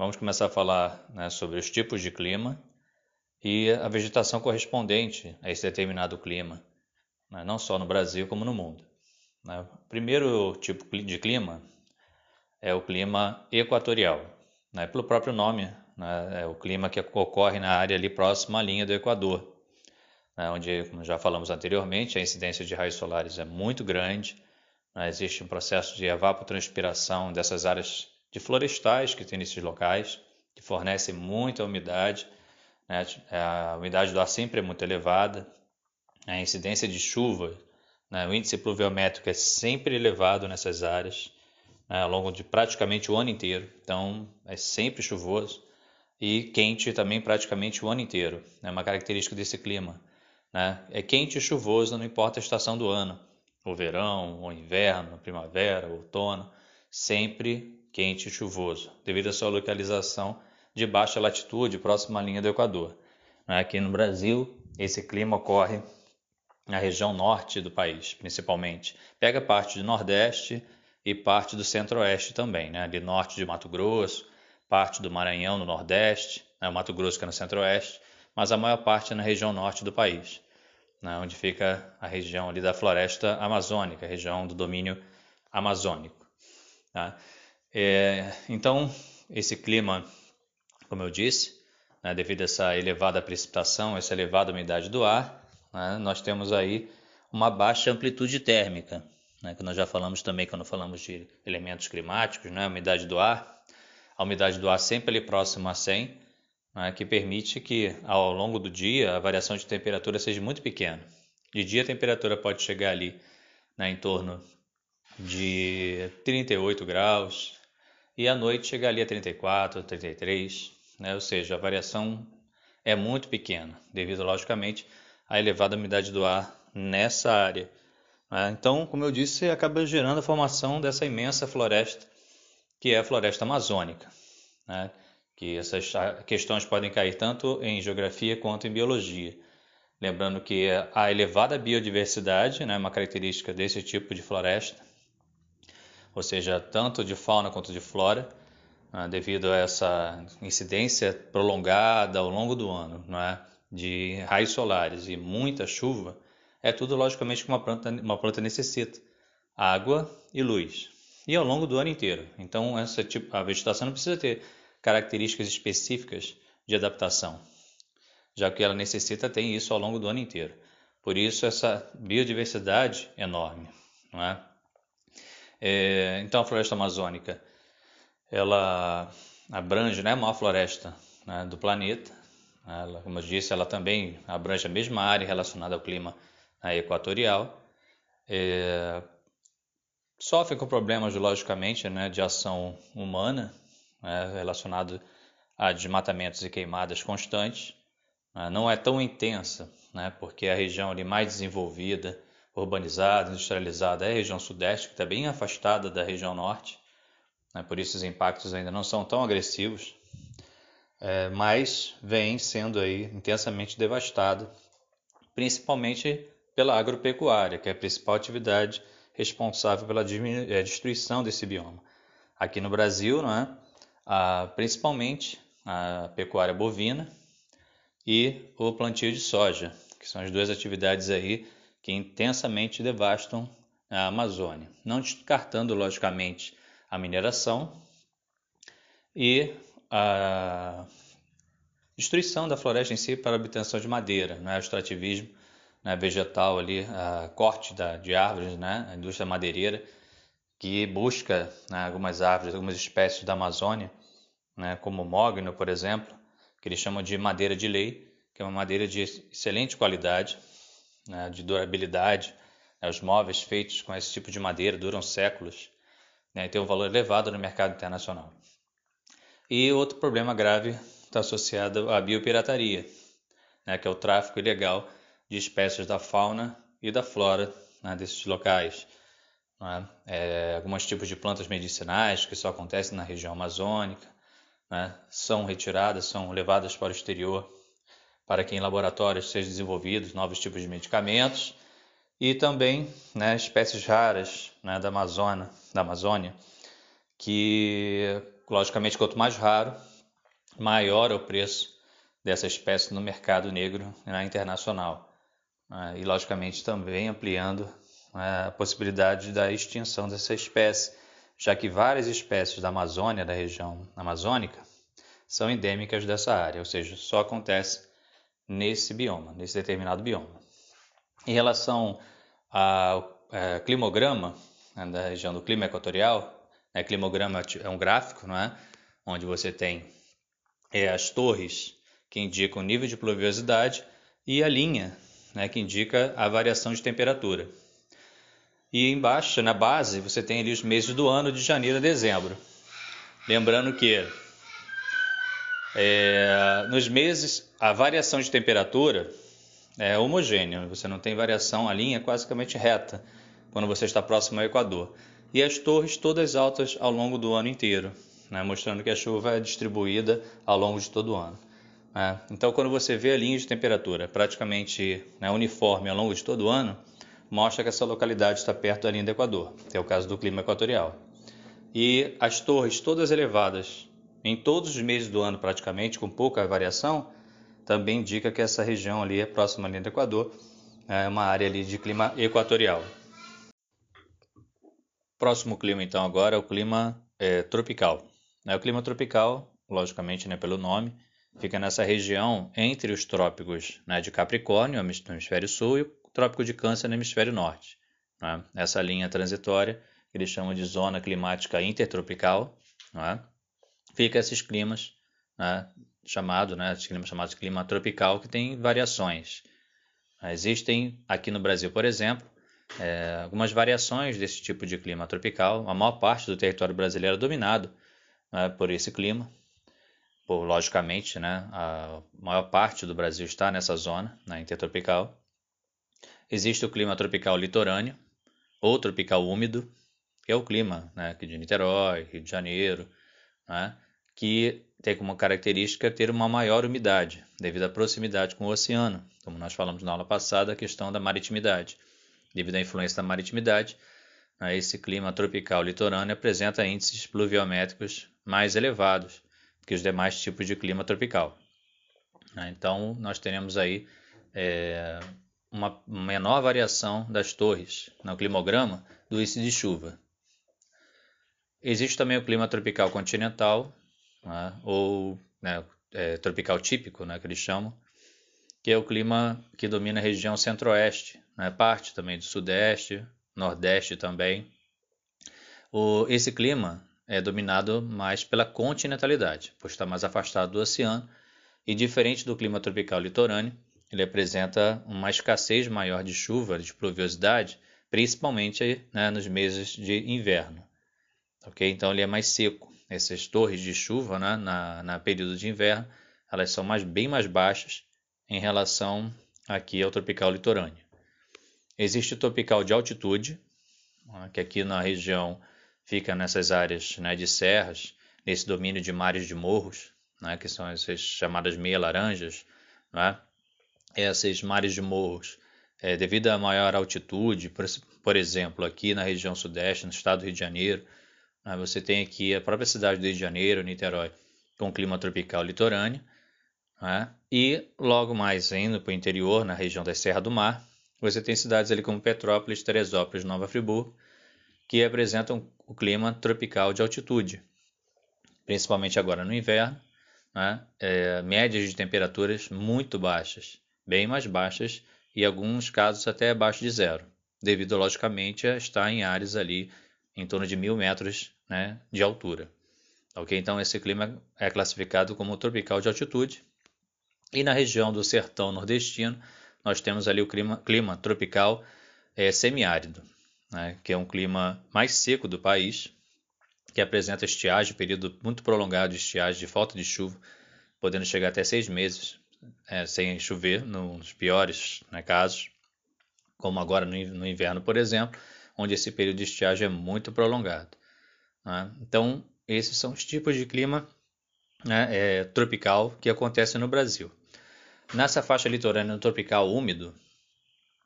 vamos começar a falar né, sobre os tipos de clima e a vegetação correspondente a esse determinado clima, né, não só no Brasil como no mundo. Né. O primeiro tipo de clima é o clima equatorial, né, pelo próprio nome, né, é o clima que ocorre na área ali próxima à linha do Equador, né, onde, como já falamos anteriormente, a incidência de raios solares é muito grande? Existe um processo de evapotranspiração dessas áreas de florestais que tem nesses locais, que fornecem muita umidade. Né? A umidade do ar sempre é muito elevada. A incidência de chuva, né? o índice pluviométrico é sempre elevado nessas áreas, né? ao longo de praticamente o ano inteiro. Então, é sempre chuvoso e quente também praticamente o ano inteiro. É uma característica desse clima. Né? É quente e chuvoso, não importa a estação do ano o verão, o inverno, primavera, outono, sempre quente e chuvoso, devido à sua localização de baixa latitude, próxima à linha do Equador. Aqui no Brasil, esse clima ocorre na região norte do país, principalmente. Pega parte do Nordeste e parte do Centro-Oeste também, né? ali norte de Mato Grosso, parte do Maranhão no Nordeste, né? o Mato Grosso que é no Centro-Oeste, mas a maior parte é na região norte do país né, onde fica a região ali da floresta amazônica, região do domínio amazônico. Tá? É, então, esse clima, como eu disse, né, devido a essa elevada precipitação, essa elevada umidade do ar, né, nós temos aí uma baixa amplitude térmica, né, que nós já falamos também quando falamos de elementos climáticos, né, a umidade do ar. A umidade do ar sempre ali próxima a 100, né, que permite que ao longo do dia a variação de temperatura seja muito pequena. De dia a temperatura pode chegar ali né, em torno de 38 graus e à noite chegar ali a 34, 33, né, ou seja, a variação é muito pequena, devido logicamente à elevada umidade do ar nessa área. Né. Então, como eu disse, acaba gerando a formação dessa imensa floresta que é a floresta amazônica. Né? que essas questões podem cair tanto em geografia quanto em biologia. Lembrando que a elevada biodiversidade né, é uma característica desse tipo de floresta, ou seja, tanto de fauna quanto de flora, né, devido a essa incidência prolongada ao longo do ano é, de raios solares e muita chuva, é tudo logicamente que uma planta, uma planta necessita: água e luz. E ao longo do ano inteiro. Então, essa tipo, a vegetação não precisa ter características específicas de adaptação, já que ela necessita ter isso ao longo do ano inteiro. Por isso, essa biodiversidade enorme. Não é? É, então, a floresta amazônica ela abrange né, a maior floresta né, do planeta. Ela, como eu disse, ela também abrange a mesma área relacionada ao clima né, equatorial. É, sofre com problemas, logicamente, né, de ação humana, né, relacionado a desmatamentos e queimadas constantes. Né, não é tão intensa, né, porque a região ali mais desenvolvida, urbanizada, industrializada é a região sudeste, que está bem afastada da região norte. Né, por isso os impactos ainda não são tão agressivos, é, mas vem sendo aí intensamente devastada, principalmente pela agropecuária, que é a principal atividade responsável pela é, destruição desse bioma. Aqui no Brasil, não é? principalmente a pecuária bovina e o plantio de soja, que são as duas atividades aí que intensamente devastam a Amazônia, não descartando logicamente a mineração e a destruição da floresta em si para a obtenção de madeira, né? o extrativismo né? vegetal ali, a corte da, de árvores, né? a indústria madeireira que busca né, algumas árvores, algumas espécies da Amazônia né, como o mogno, por exemplo, que eles chamam de madeira de lei, que é uma madeira de excelente qualidade, né, de durabilidade. Né, os móveis feitos com esse tipo de madeira duram séculos né, e têm um valor elevado no mercado internacional. E outro problema grave está associado à biopirataria, né, que é o tráfico ilegal de espécies da fauna e da flora né, desses locais. Né? É, alguns tipos de plantas medicinais que só acontecem na região amazônica, né, são retiradas, são levadas para o exterior para que em laboratórios sejam desenvolvidos novos tipos de medicamentos e também né, espécies raras né, da Amazônia, da Amazônia, que logicamente quanto mais raro, maior o preço dessa espécie no mercado negro né, internacional. Né, e, logicamente, também ampliando né, a possibilidade da extinção dessa espécie, já que várias espécies da Amazônia, da região amazônica, são endêmicas dessa área, ou seja, só acontece nesse bioma, nesse determinado bioma. Em relação ao é, climograma né, da região do clima equatorial, né, climograma é um gráfico, não é? onde você tem é, as torres que indicam o nível de pluviosidade e a linha né, que indica a variação de temperatura. E embaixo, na base, você tem ali os meses do ano, de janeiro a dezembro. Lembrando que é, nos meses a variação de temperatura é homogênea, você não tem variação, a linha é basicamente reta quando você está próximo ao Equador. E as torres todas altas ao longo do ano inteiro, né, mostrando que a chuva é distribuída ao longo de todo o ano. Né. Então, quando você vê a linha de temperatura praticamente né, uniforme ao longo de todo o ano, mostra que essa localidade está perto da linha do Equador, que é o caso do clima equatorial. E as torres todas elevadas em todos os meses do ano praticamente, com pouca variação, também indica que essa região ali é próxima linha do Equador, é uma área ali de clima equatorial. Próximo clima então agora é o clima é, tropical. É, o clima tropical, logicamente né, pelo nome, fica nessa região entre os trópicos né, de Capricórnio, no hemisfério sul, e trópico de Câncer no hemisfério norte. Né? Essa linha transitória, que eles chamam de zona climática intertropical, né? Fica esses climas né? chamado, né? climas chamados de clima tropical, que tem variações. Existem aqui no Brasil, por exemplo, é, algumas variações desse tipo de clima tropical. A maior parte do território brasileiro é dominado né, por esse clima. Por, logicamente, né, a maior parte do Brasil está nessa zona né, intertropical. Existe o clima tropical litorâneo, ou tropical úmido, que é o clima né, de Niterói, Rio de Janeiro, né, que tem como característica ter uma maior umidade, devido à proximidade com o oceano, como nós falamos na aula passada, a questão da maritimidade. Devido à influência da maritimidade, né, esse clima tropical litorâneo apresenta índices pluviométricos mais elevados que os demais tipos de clima tropical. Né. Então, nós teremos aí é, uma menor variação das torres no climograma do índice de chuva. Existe também o clima tropical continental, né, ou né, é, tropical típico, né, que eles chamam, que é o clima que domina a região centro-oeste, né, parte também do sudeste, nordeste também. O, esse clima é dominado mais pela continentalidade, pois está mais afastado do oceano, e diferente do clima tropical litorâneo, ele apresenta uma escassez maior de chuva, de pluviosidade, principalmente né, nos meses de inverno. Okay? Então ele é mais seco. Essas torres de chuva né, na, na período de inverno, elas são mais, bem mais baixas em relação aqui ao tropical litorâneo. Existe o tropical de altitude, né, que aqui na região fica nessas áreas né, de serras, nesse domínio de mares de morros, né, que são essas chamadas meia-laranjas, né, esses mares de morros, é, devido à maior altitude, por, por, exemplo, aqui na região sudeste, no estado do Rio de Janeiro, você tem aqui a própria cidade do Rio de Janeiro, Niterói, com clima tropical litorâneo, né, e logo mais indo para o interior, na região da Serra do Mar, você tem cidades ali como Petrópolis, Teresópolis, Nova Friburgo, que apresentam o clima tropical de altitude, principalmente agora no inverno, né, é, médias de temperaturas muito baixas bem mais baixas e em alguns casos até abaixo de zero, devido logicamente a estar em áreas ali em torno de mil metros né, de altura. Ok, então esse clima é classificado como tropical de altitude. E na região do sertão nordestino nós temos ali o clima, clima tropical é, semiárido, né, que é um clima mais seco do país, que apresenta estiagem, período muito prolongado de estiagem, de falta de chuva, podendo chegar até seis meses, é, sem chover, nos piores né, casos, como agora no, no, inverno, por exemplo, onde esse período de estiagem é muito prolongado. Né? Então, esses são os tipos de clima né, é, tropical que acontece no Brasil. Nessa faixa litorânea tropical úmido,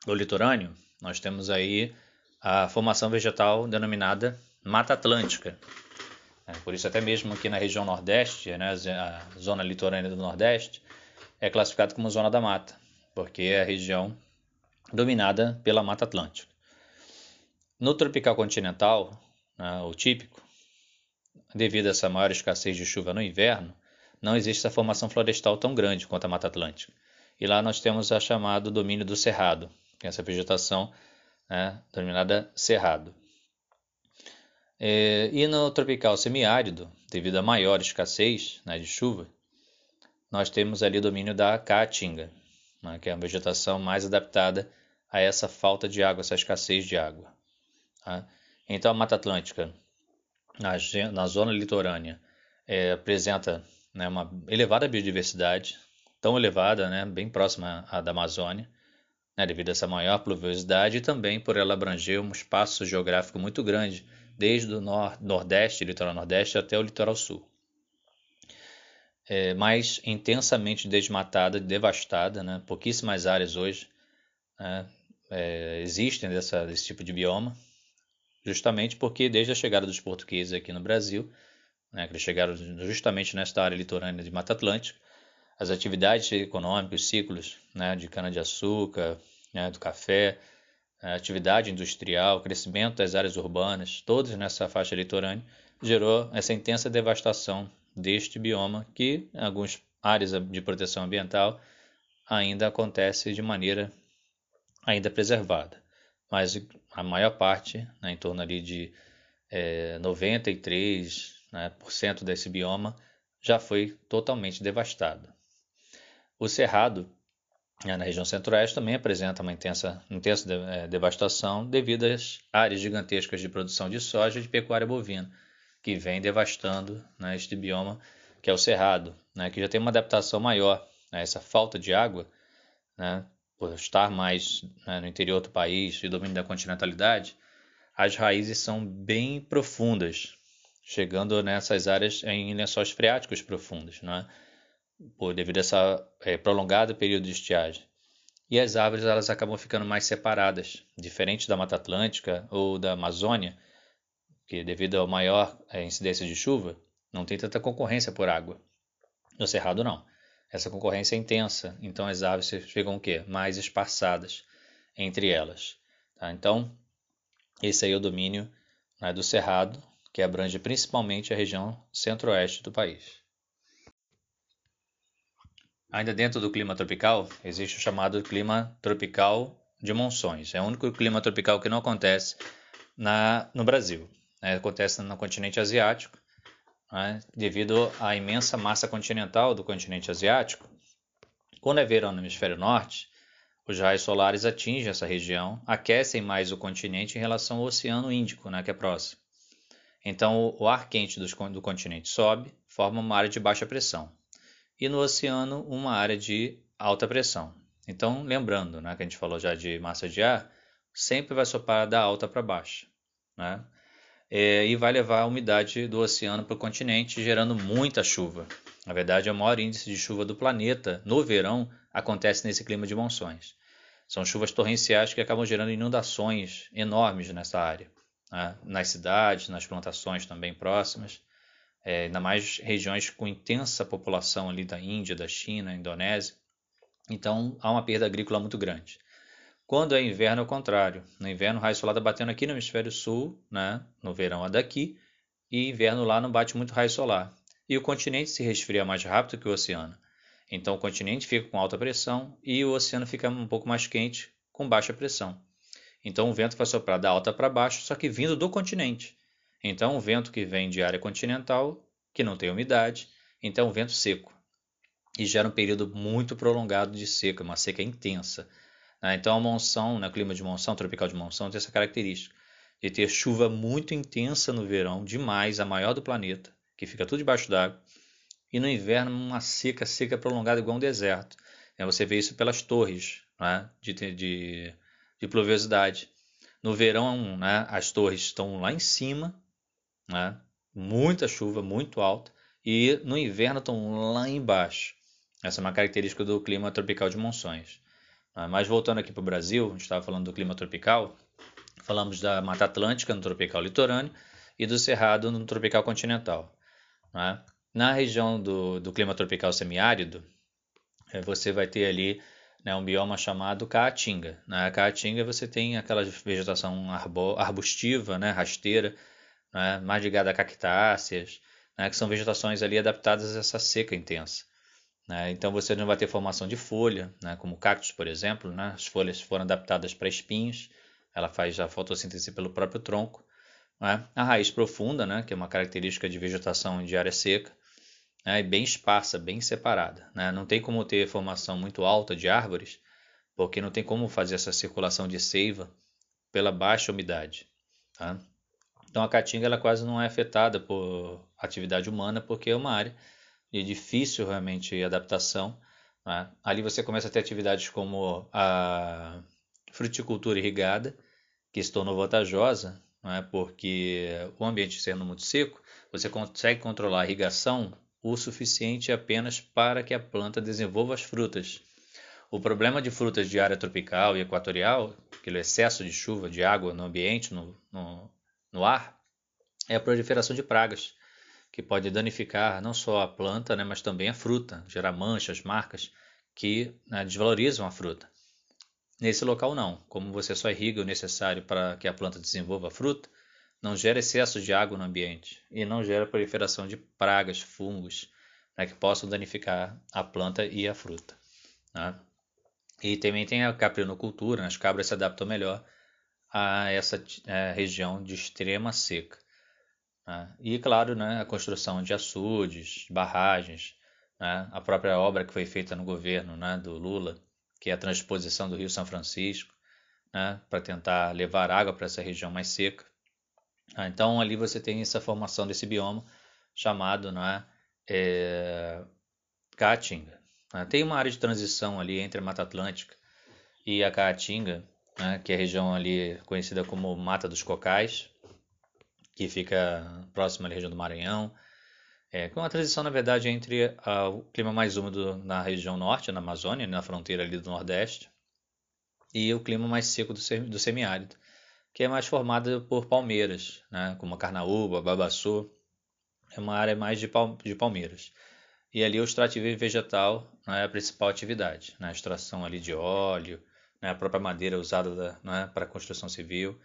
ou litorâneo, nós temos aí a formação vegetal denominada Mata Atlântica, É, por isso, até mesmo aqui na região Nordeste, né, a zona litorânea do Nordeste, é classificado como zona da mata, porque é a região dominada pela Mata Atlântica. No tropical continental, né, o típico, devido a essa maior escassez de chuva no inverno, não existe essa formação florestal tão grande quanto a Mata Atlântica. E lá nós temos a chamado domínio do cerrado, que é essa vegetação né, denominada cerrado. É, e no tropical semiárido, devido à maior escassez né, de chuva, nós temos ali o domínio da caatinga, né, que é a vegetação mais adaptada a essa falta de água, essa escassez de água. Tá? Então a Mata Atlântica, na, na zona litorânea, é, apresenta né, uma elevada biodiversidade, tão elevada, né, bem próxima à da Amazônia, né, devido a essa maior pluviosidade e também por ela abranger um espaço geográfico muito grande, desde o nor nordeste, litoral nordeste, até o litoral sul. É, mais intensamente desmatada, devastada, né, pouquíssimas áreas hoje né, é, existem dessa, desse tipo de bioma, justamente porque desde a chegada dos portugueses aqui no Brasil, né, que eles chegaram justamente nesta área litorânea de Mata Atlântica, as atividades econômicas, os ciclos né, de cana-de-açúcar, né, do café, atividade industrial, crescimento das áreas urbanas, todos nessa faixa litorânea, gerou essa intensa devastação deste bioma que, em algumas áreas de proteção ambiental, ainda acontece de maneira ainda preservada. Mas a maior parte, né, em torno ali de é, 93% né, por cento desse bioma, já foi totalmente devastado. O cerrado, né, na região centro-oeste, também apresenta uma intensa, intensa é, devastação devido às áreas gigantescas de produção de soja e de pecuária bovina, que vem devastando né, este bioma, que é o cerrado, né, que já tem uma adaptação maior a essa falta de água, né, por estar mais né, no interior do país e domínio da continentalidade, as raízes são bem profundas, chegando nessas áreas em lençóis freáticos profundos, né? por devido a essa é, prolongado período de estiagem. E as árvores elas acabam ficando mais separadas, diferente da Mata Atlântica ou da Amazônia, que devido à maior é, incidência de chuva, não tem tanta concorrência por água. No Cerrado não. Essa concorrência é intensa, então as árvores ficam o quê? Mais espaçadas entre elas. Tá? Então, esse aí é o domínio né, do Cerrado, que abrange principalmente a região centro-oeste do país. Ainda dentro do clima tropical, existe o chamado clima tropical de monções. É o único clima tropical que não acontece na, no Brasil. É, acontece no continente asiático, né, devido à imensa massa continental do continente asiático. Quando é verão no hemisfério norte, os raios solares atingem essa região, aquecem mais o continente em relação ao Oceano Índico, né, que é próximo. Então, o ar quente do continente sobe, forma uma área de baixa pressão e no oceano uma área de alta pressão. Então, lembrando né, que a gente falou já de massa de ar, sempre vai soprar da alta para baixa. Né? É, e vai levar a umidade do oceano para o continente, gerando muita chuva. Na verdade, é o maior índice de chuva do planeta no verão acontece nesse clima de monções. São chuvas torrenciais que acabam gerando inundações enormes nessa área, né? nas cidades, nas plantações também próximas é, ainda mais regiões com intensa população ali da Índia, da China, Indonésia. Então há uma perda agrícola muito grande. Quando é inverno, é o contrário. No inverno, o raio solar está batendo aqui no hemisfério sul, né? no verão é daqui, e inverno lá não bate muito raio solar. E o continente se resfria mais rápido que o oceano. Então o continente fica com alta pressão e o oceano fica um pouco mais quente, com baixa pressão. Então o vento vai soprar da alta para baixo, só que vindo do continente. Então, o vento que vem de área continental, que não tem umidade, então um vento seco. E gera um período muito prolongado de seca, uma seca intensa. Né? Então, a monção, né, clima de monção, tropical de monção, tem essa característica de ter chuva muito intensa no verão, demais, a maior do planeta, que fica tudo debaixo d'água, e no inverno uma seca, seca prolongada igual um deserto. Você vê isso pelas torres né, de, de, de pluviosidade. No verão, né, as torres estão lá em cima né? muita chuva, muito alta, e no inverno estão lá embaixo. Essa é uma característica do clima tropical de monções. Né? Mas voltando aqui para o Brasil, a gente estava falando do clima tropical, falamos da Mata Atlântica no tropical litorâneo e do cerrado no tropical continental. Né? Na região do, do clima tropical semiárido, é, você vai ter ali né, um bioma chamado Caatinga. Na Caatinga você tem aquela vegetação arbustiva, né, rasteira, né, mais ligada a cactáceas, né, que são vegetações ali adaptadas a essa seca intensa. Né? Então você não vai ter formação de folha, né, como cactos, por exemplo. Né? As folhas foram adaptadas para espinhos, ela faz a fotossíntese pelo próprio tronco. Né? A raiz profunda, né, que é uma característica de vegetação de área seca, né, bem esparsa, bem separada. Não tem como ter formação muito alta de árvores, porque não tem como fazer essa circulação de seiva pela baixa umidade. Tá? Então a caatinga ela quase não é afetada por atividade humana, porque é uma área de difícil realmente adaptação. Né? Ali você começa a ter atividades como a fruticultura irrigada, que se tornou vantajosa, né? porque o ambiente sendo muito seco, você consegue controlar a irrigação o suficiente apenas para que a planta desenvolva as frutas. O problema de frutas de área tropical e equatorial, aquele excesso de chuva, de água no ambiente, no, no, no ar, é a proliferação de pragas, que pode danificar não só a planta, né, mas também a fruta, gerar manchas, marcas que né, desvalorizam a fruta. Nesse local não, como você só irriga o necessário para que a planta desenvolva a fruta, não gera excesso de água no ambiente e não gera proliferação de pragas, fungos, né, que possam danificar a planta e a fruta. Né? E também tem a caprinocultura, né, as cabras se adaptam melhor a essa é, região de extrema seca. Né? E, claro, né, a construção de açudes, barragens, né, a própria obra que foi feita no governo né, do Lula, que é a transposição do Rio São Francisco, né, para tentar levar água para essa região mais seca. Ah, então ali você tem essa formação desse bioma chamado né, é, Caatinga. Né? Tem uma área de transição ali entre a Mata Atlântica e a Caatinga, né, que é a região ali conhecida como Mata dos Cocais, que fica próxima à região do Maranhão, é, com uma transição, na verdade, entre a, o clima mais úmido na região norte, na Amazônia, na fronteira ali do Nordeste, e o clima mais seco do, do semiárido que é mais formada por palmeiras, né, como a Carnaúba, Babaçu, é uma área mais de, pal de palmeiras. E ali o extrativo vegetal né, é a principal atividade, né, a extração ali de óleo, né, a própria madeira usada né, para construção civil.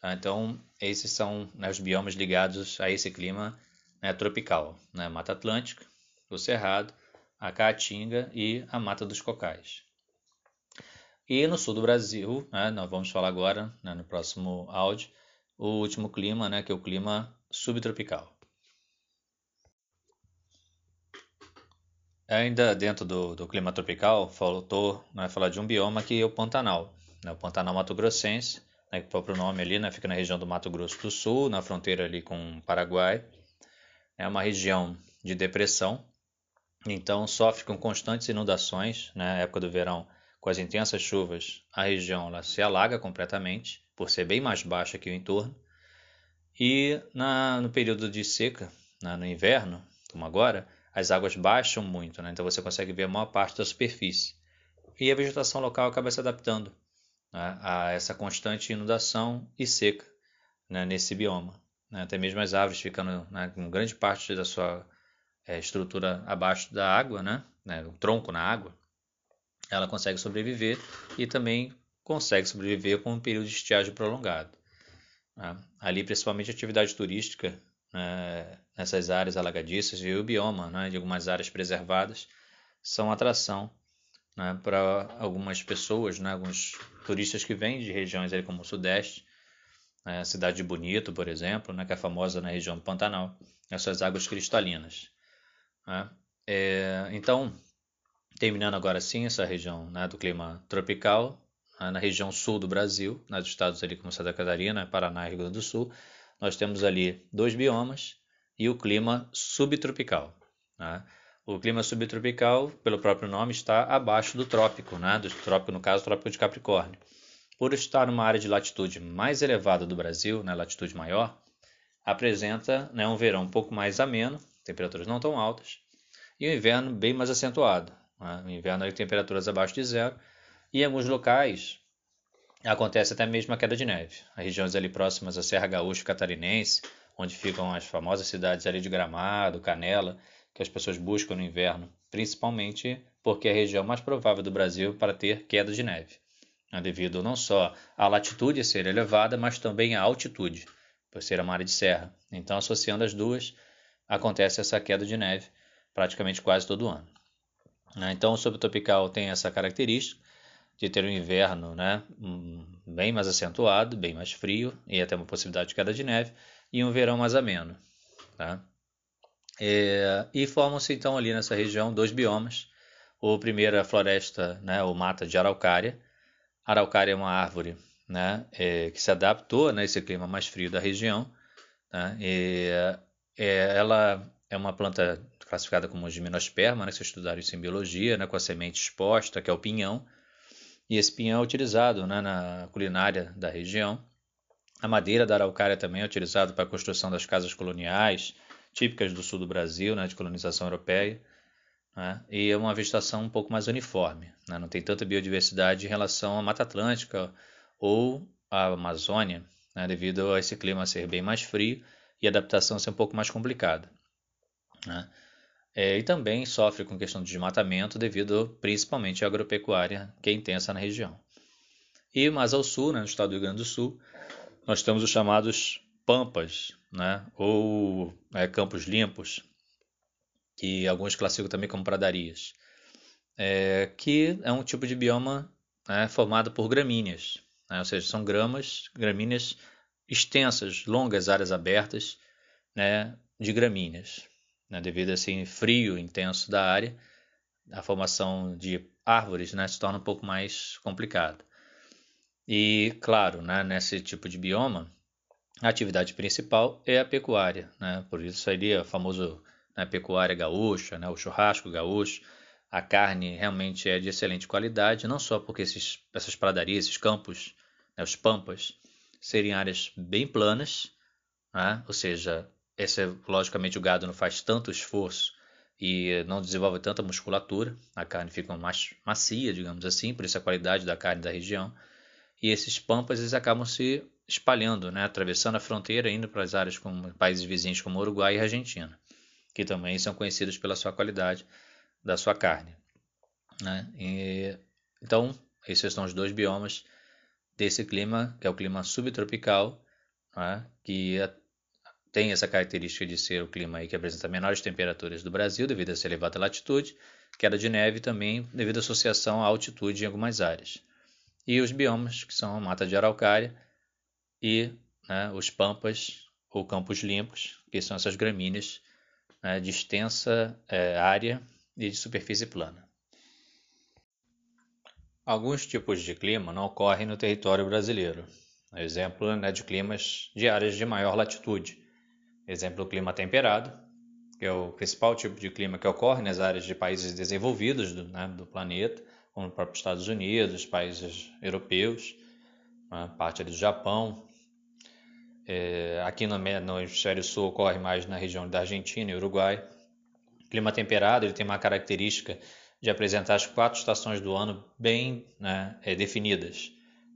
Tá? Então, esses são né, os biomas ligados a esse clima né, tropical, né, Mata Atlântica, o Cerrado, a Caatinga e a Mata dos Cocais. E no sul do Brasil, né, nós vamos falar agora, né, no próximo áudio, o último clima, né, que é o clima subtropical. Ainda dentro do, do clima tropical, faltou né, falar de um bioma que é o Pantanal. Né, o Pantanal Mato Grossense, né, o próprio nome ali, né, fica na região do Mato Grosso do Sul, na fronteira ali com o Paraguai. É uma região de depressão, então sofre com constantes inundações, né, na época do verão com as intensas chuvas, a região ela se alaga completamente, por ser bem mais baixa que o entorno. E na, no período de seca, na, no inverno, como agora, as águas baixam muito, né? então você consegue ver a maior parte da superfície. E a vegetação local acaba se adaptando né? a essa constante inundação e seca né? nesse bioma. Né? Até mesmo as árvores ficando né? com grande parte da sua é, estrutura abaixo da água, né? né? o tronco na água, ela consegue sobreviver e também consegue sobreviver com um período de estiagem prolongado. Né? Ali, principalmente, a atividade turística nessas áreas alagadiças e o bioma de algumas áreas preservadas são atração né, para algumas pessoas, né, alguns turistas que vêm de regiões ali como o Sudeste, né, a cidade de Bonito, por exemplo, né, que é famosa na região do Pantanal, as suas águas cristalinas. Né. É, então, Terminando agora sim essa região né, do clima tropical, né, na região sul do Brasil, nos estados ali como Santa Catarina, Paraná e Rio Grande do Sul, nós temos ali dois biomas e o clima subtropical. Né? O clima subtropical, pelo próprio nome, está abaixo do trópico, né? do trópico, no caso, trópico de Capricórnio. Por estar numa área de latitude mais elevada do Brasil, né, latitude maior, apresenta né, um verão um pouco mais ameno, temperaturas não tão altas, e um inverno bem mais acentuado, né? No inverno, aí, temperaturas abaixo de zero. E em alguns locais acontece até mesmo a queda de neve. As regiões ali próximas à Serra Gaúcha Catarinense, onde ficam as famosas cidades ali de Gramado, Canela, que as pessoas buscam no inverno, principalmente porque é a região mais provável do Brasil para ter queda de neve, né, devido não só à latitude ser elevada, mas também à altitude, por ser uma área de serra. Então, associando as duas, acontece essa queda de neve praticamente quase todo ano. Né. Então, o subtropical tem essa característica de ter um inverno né, hum, bem mais acentuado, bem mais frio e até uma possibilidade de queda de neve, e um verão mais ameno. Tá? É, e formam-se então ali nessa região dois biomas. O primeiro é a floresta, né, ou mata de araucária. A araucária é uma árvore né, é, que se adaptou né, clima mais frio da região. Né, e, é, ela é uma planta classificada como gimnosperma, né, se estudaram isso em biologia, né, com a semente exposta, que é o pinhão. E esse pinhão é utilizado né, na culinária da região. A madeira da araucária também é utilizada para a construção das casas coloniais, típicas do sul do Brasil, né, de colonização europeia. Né, e é uma vegetação um pouco mais uniforme. Né, não tem tanta biodiversidade em relação à Mata Atlântica ou à Amazônia, né, devido a esse clima ser bem mais frio e a adaptação ser um pouco mais complicada. Né. É, e também sofre com questão de desmatamento devido principalmente à agropecuária que é intensa na região. E mais ao sul, né, no estado do Rio Grande do Sul, nós temos os chamados pampas, né, ou é, campos limpos, que alguns classificam também como pradarias, é, que é um tipo de bioma né, formado por gramíneas, né, ou seja, são gramas, gramíneas extensas, longas áreas abertas né, de gramíneas né, devido a esse frio intenso da área, a formação de árvores né, se torna um pouco mais complicada. E, claro, né, nesse tipo de bioma, a atividade principal é a pecuária, né, por isso seria o famoso né, pecuária gaúcha, né, o churrasco gaúcho. A carne realmente é de excelente qualidade, não só porque esses, essas pradarias, esses campos, né, os pampas, seriam áreas bem planas, né, ou seja, esse, logicamente, o gado não faz tanto esforço e não desenvolve tanta musculatura, a carne fica mais macia, digamos assim, por isso a qualidade da carne da região. E esses pampas eles acabam se espalhando, né, atravessando a fronteira, indo para as áreas como países vizinhos como Uruguai e Argentina, que também são conhecidos pela sua qualidade da sua carne. Né? E, então, esses são os dois biomas desse clima, que é o clima subtropical, né? que tem essa característica de ser o clima aí que apresenta menores temperaturas do Brasil devido a essa elevada latitude, queda de neve também devido à associação à altitude em algumas áreas. E os biomas, que são a mata de araucária e né, os pampas ou campos limpos, que são essas gramíneas né, de extensa é, área e de superfície plana. Alguns tipos de clima não ocorrem no território brasileiro. Exemplo né, de climas de áreas de maior latitude, Exemplo, o clima temperado, que é o principal tipo de clima que ocorre nas áreas de países desenvolvidos do, né, do planeta, como os próprios Estados Unidos, países europeus, né, parte do Japão. É, aqui no, no hemisfério sul ocorre mais na região da Argentina e Uruguai. Clima temperado ele tem uma característica de apresentar as quatro estações do ano bem né, é, definidas.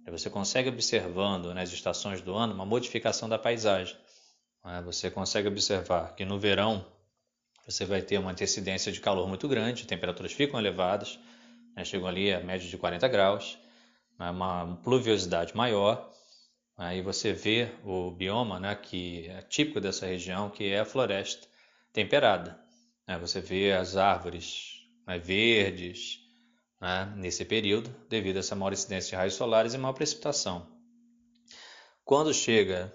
Você consegue observando nas estações do ano uma modificação da paisagem. Né? Você consegue observar que no verão você vai ter uma antecedência de calor muito grande, temperaturas ficam elevadas, né? chegam ali a média de 40 graus, né? uma pluviosidade maior, aí você vê o bioma né, que é típico dessa região, que é a floresta temperada. Né? Você vê as árvores né, verdes né, nesse período, devido a essa maior incidência de raios solares e maior precipitação. Quando chega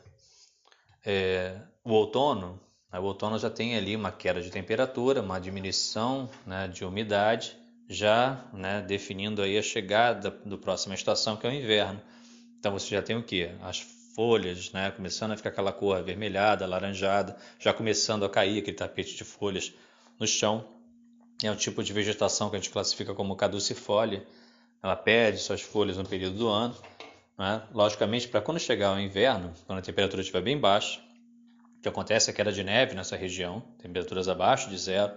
é, o outono, né, o outono já tem ali uma queda de temperatura, uma diminuição né, de umidade, já né, definindo aí a chegada do próxima estação, que é o inverno. Então você já tem o que? As folhas né, começando a ficar aquela cor avermelhada, alaranjada, já começando a cair aquele tapete de folhas no chão. É um tipo de vegetação que a gente classifica como caducifólia. Ela perde suas folhas no período do ano né? Logicamente, para quando chegar o inverno, quando a temperatura estiver bem baixa, que acontece a queda de neve nessa região, temperaturas abaixo de zero,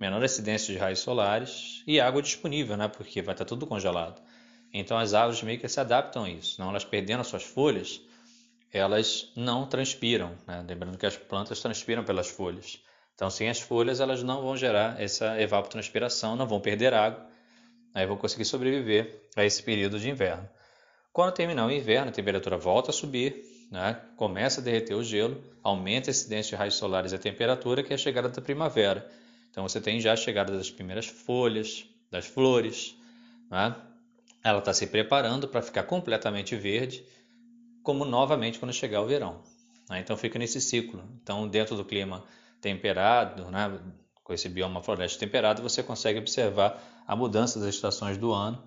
menor incidência de raios solares e água disponível, né? porque vai estar tudo congelado. Então as árvores meio que se adaptam a isso, não elas perdendo as suas folhas, elas não transpiram. Né? Lembrando que as plantas transpiram pelas folhas. Então, sem as folhas, elas não vão gerar essa evapotranspiração, não vão perder água, aí vão conseguir sobreviver a esse período de inverno. Quando terminar o inverno, a temperatura volta a subir, né? começa a derreter o gelo, aumenta a incidência de raios solares e a temperatura, que é a chegada da primavera. Então, você tem já a chegada das primeiras folhas, das flores, né? Ela está se preparando para ficar completamente verde, como novamente quando chegar o verão. Né? Então fica nesse ciclo. Então dentro do clima temperado, né? com esse bioma floresta temperado, você consegue observar a mudança das estações do ano.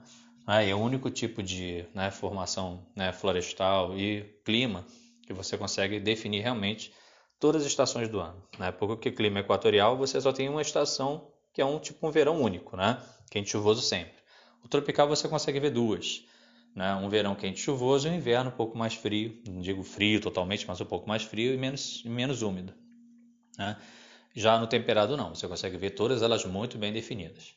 Né? é o único tipo de né, formação né, florestal e clima que você consegue definir realmente todas as estações do ano. Né? Porque o clima equatorial você só tem uma estação que é um tipo um verão único, né? quente chuvoso sempre. O tropical você consegue ver duas. Né? Um verão quente e chuvoso e um inverno um pouco mais frio. Não digo frio totalmente, mas um pouco mais frio e menos, menos úmido. Né? Já no temperado não, você consegue ver todas elas muito bem definidas.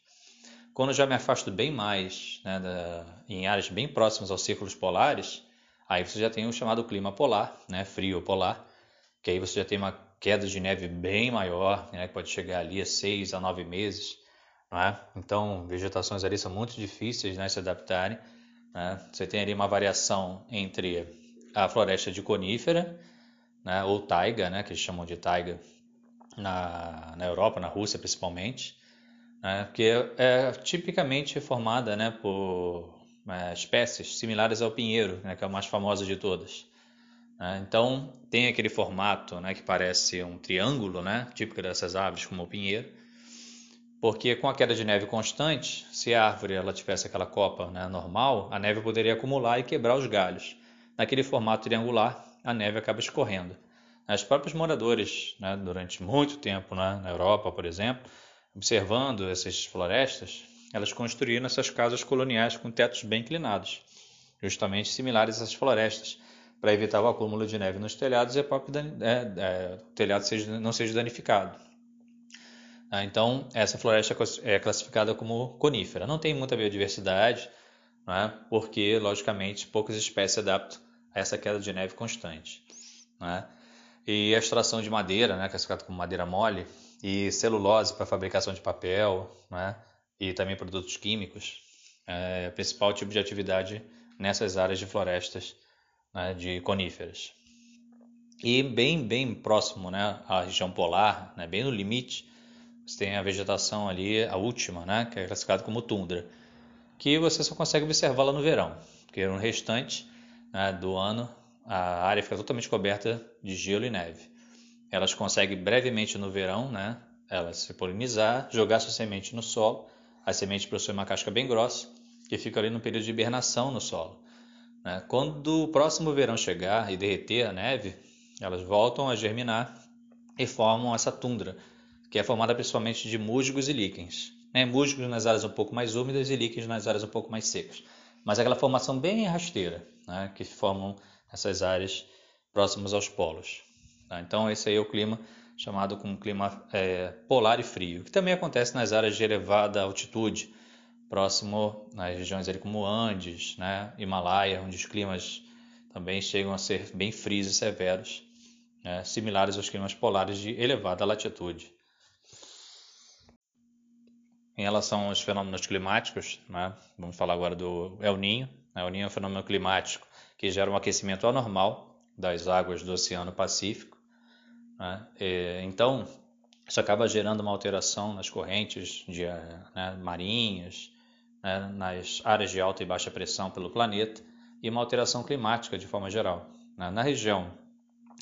Quando já me afasto bem mais, né, da, em áreas bem próximas aos círculos polares, aí você já tem o chamado clima polar, né, frio polar, que aí você já tem uma queda de neve bem maior, né, que pode chegar ali a 6 a 9 meses. É? Então, vegetações ali são muito difíceis né, se adaptarem. Né? Você tem ali uma variação entre a floresta de conífera, né, ou taiga, né, que eles chamam de taiga na, na Europa, na Rússia principalmente, né, que é, é tipicamente formada né, por é, espécies similares ao pinheiro, né, que é a mais famosa de todas. Né? Então, tem aquele formato né, que parece um triângulo, né, típico dessas árvores, como o pinheiro, porque com a queda de neve constante, se a árvore ela tivesse aquela copa né, normal, a neve poderia acumular e quebrar os galhos. Naquele formato triangular, a neve acaba escorrendo. Os próprios moradores, né, durante muito tempo né, na Europa, por exemplo, observando essas florestas, elas construíram essas casas coloniais com tetos bem inclinados, justamente similares a essas florestas, para evitar o acúmulo de neve nos telhados e o próprio é, é, telhado seja, não seja danificado. Ah, então, essa floresta é classificada como conífera. Não tem muita biodiversidade, é? porque, logicamente, poucas espécies se adaptam a essa queda de neve constante. É? E a extração de madeira, né, classificada como madeira mole, e celulose para fabricação de papel, né, e também produtos químicos, é o principal tipo de atividade nessas áreas de florestas né, de coníferas. E bem, bem próximo né, à região polar, né, bem no limite, você tem a vegetação ali, a última, né, que é classificada como tundra, que você só consegue observá-la no verão, porque no restante né, do ano a área fica totalmente coberta de gelo e neve. Elas conseguem brevemente no verão, né, elas se polinizar, jogar sua semente no solo. A semente possui uma casca bem grossa, que fica ali no período de hibernação no solo. Né. Quando o próximo verão chegar e derreter a neve, elas voltam a germinar e formam essa tundra, que é formada principalmente de musgos e líquens. Né? Musgos nas áreas um pouco mais úmidas e líquens nas áreas um pouco mais secas. Mas é aquela formação bem rasteira, né? que formam essas áreas próximas aos polos. Tá? Então esse aí é o clima chamado como clima é, polar e frio, que também acontece nas áreas de elevada altitude, próximo nas regiões ali como Andes, né? Himalaia, onde os climas também chegam a ser bem frios e severos, né? similares aos climas polares de elevada latitude. Em relação aos fenômenos climáticos, né, vamos falar agora do El Ninho. Né, El Ninho é um fenômeno climático que gera um aquecimento anormal das águas do Oceano Pacífico. Né, e, então, isso acaba gerando uma alteração nas correntes de, né, marinhas, né, nas áreas de alta e baixa pressão pelo planeta e uma alteração climática de forma geral. Né. Na região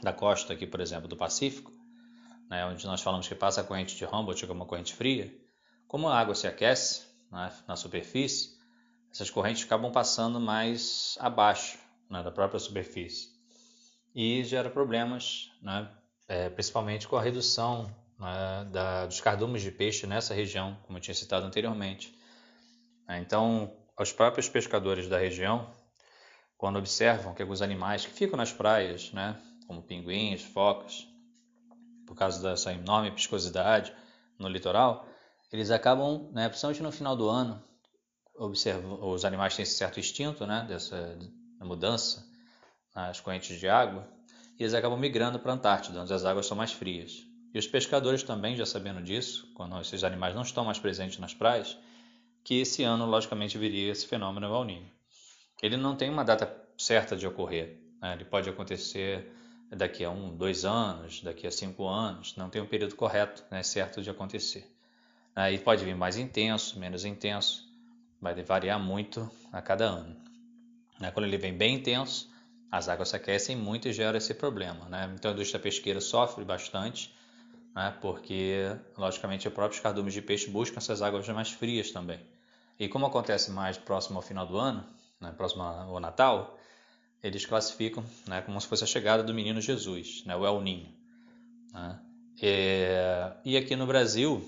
da costa aqui, por exemplo, do Pacífico, né, onde nós falamos que passa a corrente de Humboldt, que é uma corrente fria, como a água se aquece né, na superfície, essas correntes acabam passando mais abaixo né, da própria superfície e gera problemas, né, é, principalmente com a redução né, da, dos cardumes de peixe nessa região, como eu tinha citado anteriormente. Então, os próprios pescadores da região, quando observam que alguns animais que ficam nas praias, né, como pinguins, focas, por causa dessa enorme piscosidade no litoral, eles acabam, né, principalmente no final do ano, os animais têm esse certo instinto né, dessa mudança nas correntes de água, e eles acabam migrando para a Antártida, onde as águas são mais frias. E os pescadores também, já sabendo disso, quando esses animais não estão mais presentes nas praias, que esse ano, logicamente, viria esse fenômeno El. Ele não tem uma data certa de ocorrer. Né? Ele pode acontecer daqui a um, dois anos, daqui a cinco anos, não tem um período correto, né, certo de acontecer. Aí pode vir mais intenso, menos intenso, vai variar muito a cada ano. Né? Quando ele vem bem intenso, as águas se aquecem muito e gera esse problema. Né? Então a indústria pesqueira sofre bastante, né? porque, logicamente, os próprios cardumes de peixe buscam essas águas mais frias também. E como acontece mais próximo ao final do ano, né? próximo ao Natal, eles classificam né, como se fosse a chegada do menino Jesus, né, o El Ninho. Né? E, e, aqui no Brasil,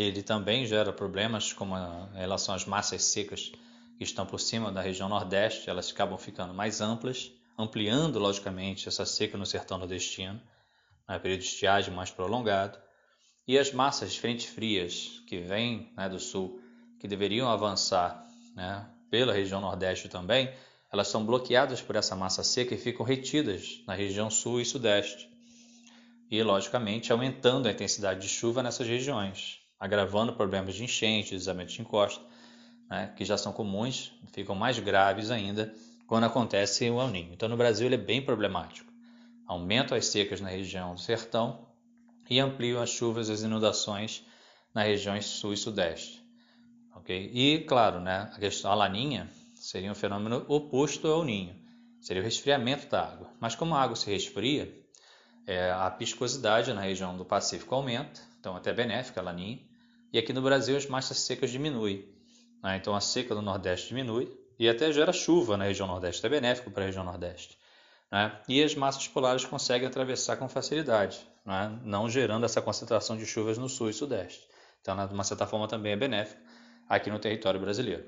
ele também gera problemas como em relação às massas secas que estão por cima da região Nordeste, elas acabam ficando mais amplas, ampliando, logicamente, essa seca no sertão nordestino, né, período de estiagem mais prolongado. E as massas de frente frias que vêm né, do sul, que deveriam avançar né, pela região Nordeste também, elas são bloqueadas por essa massa seca e ficam retidas na região sul e sudeste. E, logicamente, aumentando a intensidade de chuva nessas regiões, agravando problemas de enchente, deslizamento de encosta, né, que já são comuns, ficam mais graves ainda quando acontece o El. Então, no Brasil, ele é bem problemático. Aumentam as secas na região do sertão e ampliam as chuvas e as inundações nas regiões sul e sudeste. Okay? E, claro, né, a questão a laninha Seria um fenômeno oposto ao ninho. Seria o resfriamento da água. Mas como a água se resfria, é, a piscosidade na região do Pacífico aumenta, então até benéfica a laninha. E aqui no Brasil as massas secas diminuem. Né? Então a seca do Nordeste diminui e até gera chuva na região Nordeste, é benéfico para a região Nordeste. Né? E as massas polares conseguem atravessar com facilidade, né? não gerando essa concentração de chuvas no sul e sudeste. Então, de uma certa forma, também é benéfico aqui no território brasileiro.